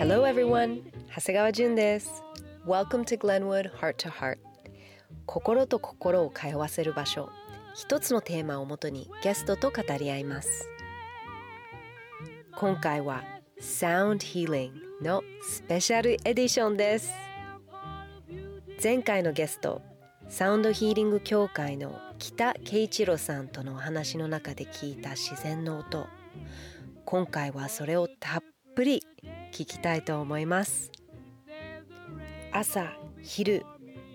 Hello everyone! 長谷川淳です。Welcome to Glenwood Heart to Heart. 心と心を通わせる場所。一つのテーマをもとにゲストと語り合います。今回は Sound Healing のスペシャルエディションです。前回のゲストサウンドヒーリング協会の北慶一郎さんとのお話の中で聞いた自然の音。今回はそれをたっぷり聞きたいと思います。朝昼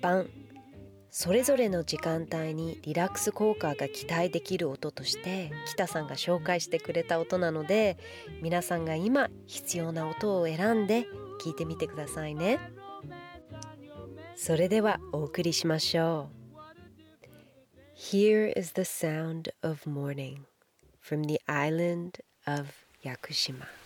晩それぞれの時間帯にリラックス効果が期待できる音として北さんが紹介してくれた音なので皆さんが今必要な音を選んで聞いてみてくださいね。それではお送りしましょう。Here is the sound of morning from the island of Yakushima.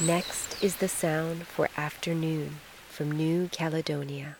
Next is the sound for afternoon from New Caledonia.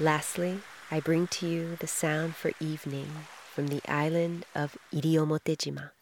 Lastly, I bring to you the sound for evening from the island of Iriomotejima.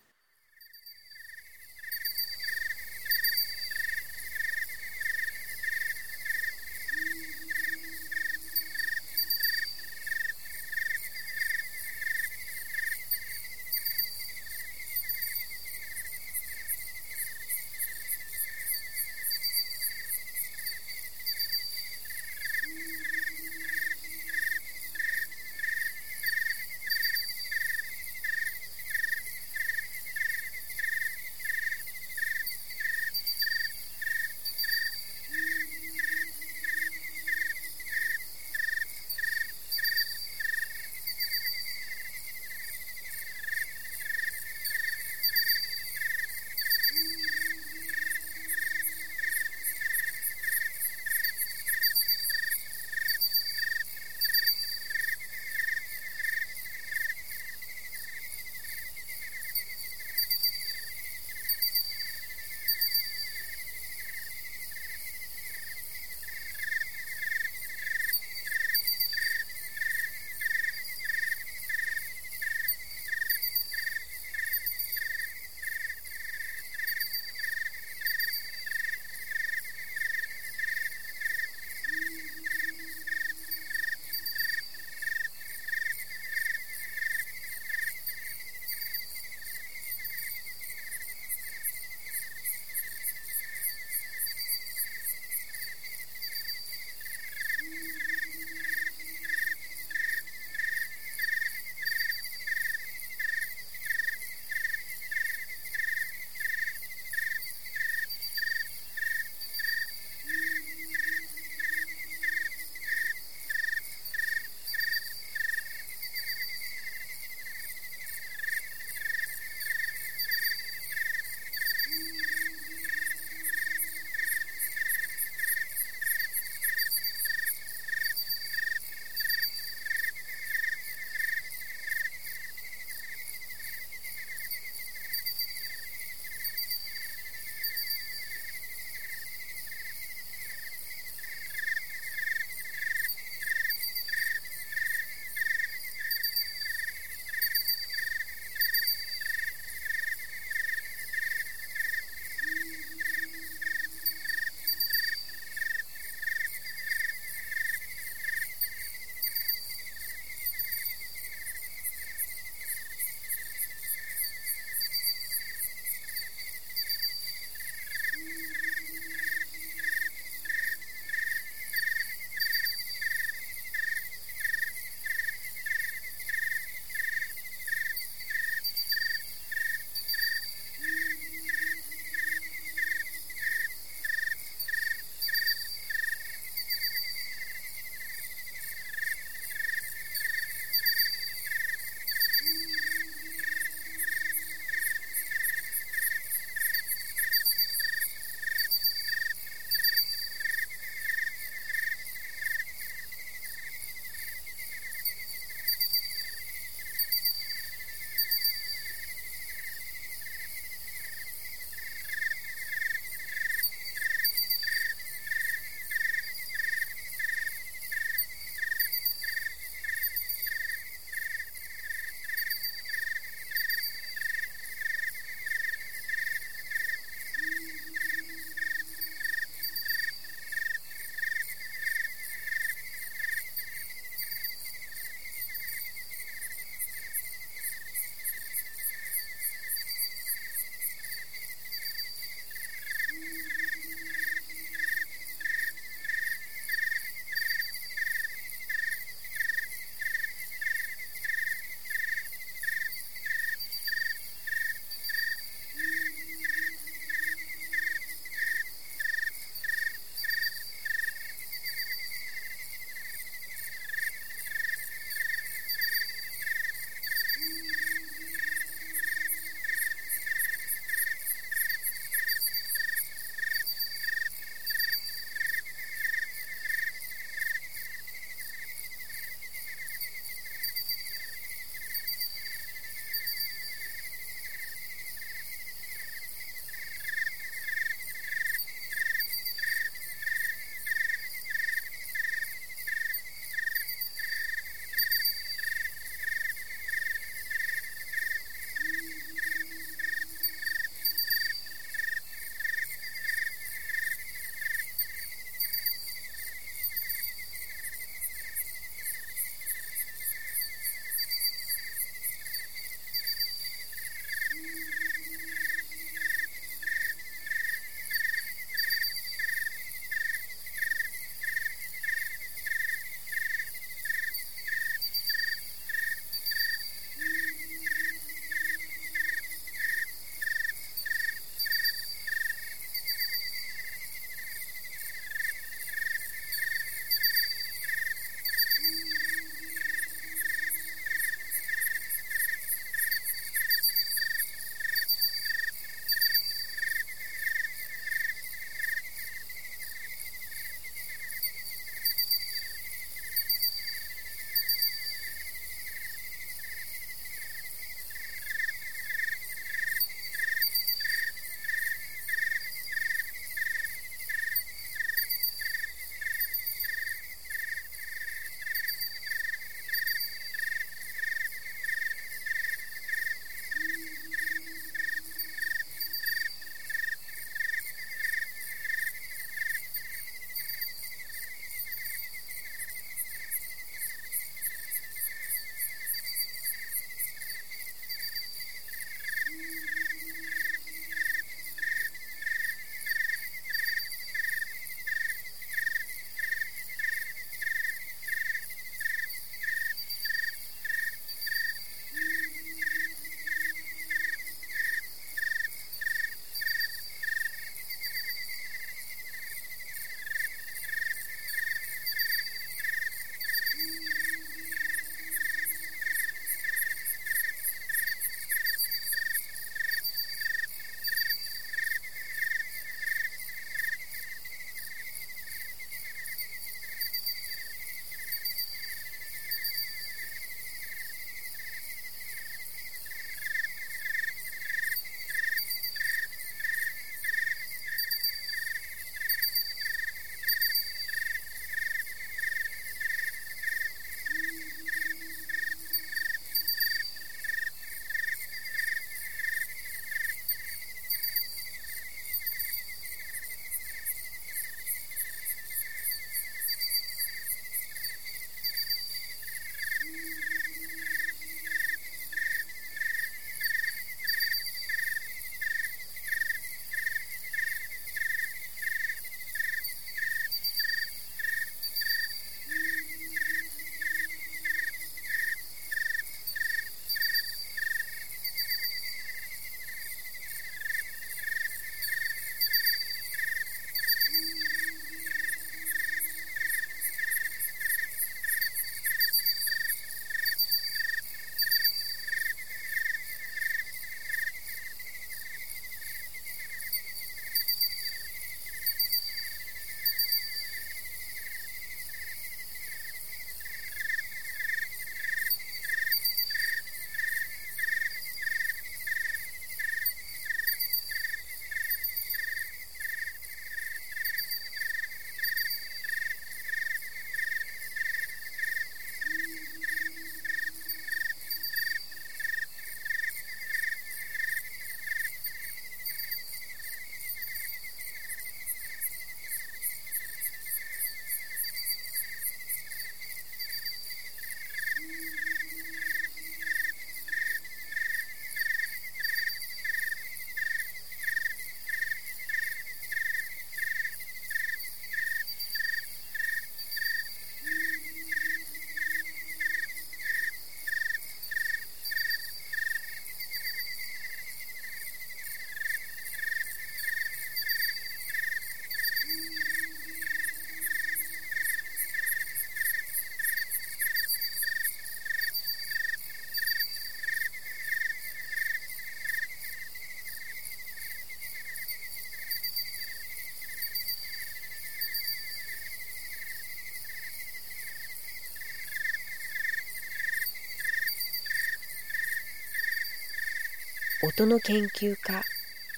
音の研究家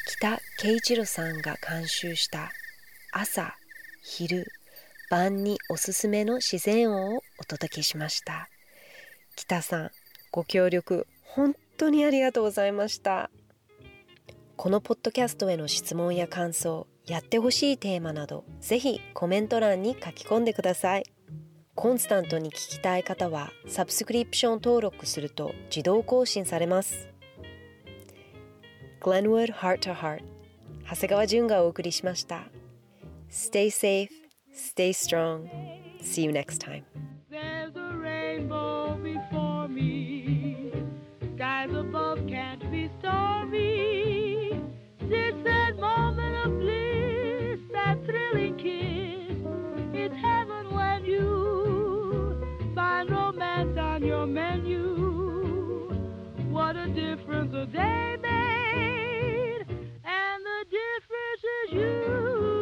北慶一郎さんが監修した朝昼晩におすすめの自然音をお届けしました。北さんご協力本当にありがとうございました。このポッドキャストへの質問や感想やってほしいテーマなどぜひコメント欄に書き込んでください。コンスタントに聞きたい方はサブスクリプション登録すると自動更新されます。Glenwood Heart to Heart 長谷川淳がお送りしました Stay safe, stay strong See you next time There's a rainbow before me. Skies above can't be stormy. It's that moment of bliss, that thrilling kiss. It's heaven when you find romance on your menu. what a difference a day made, and the difference is you.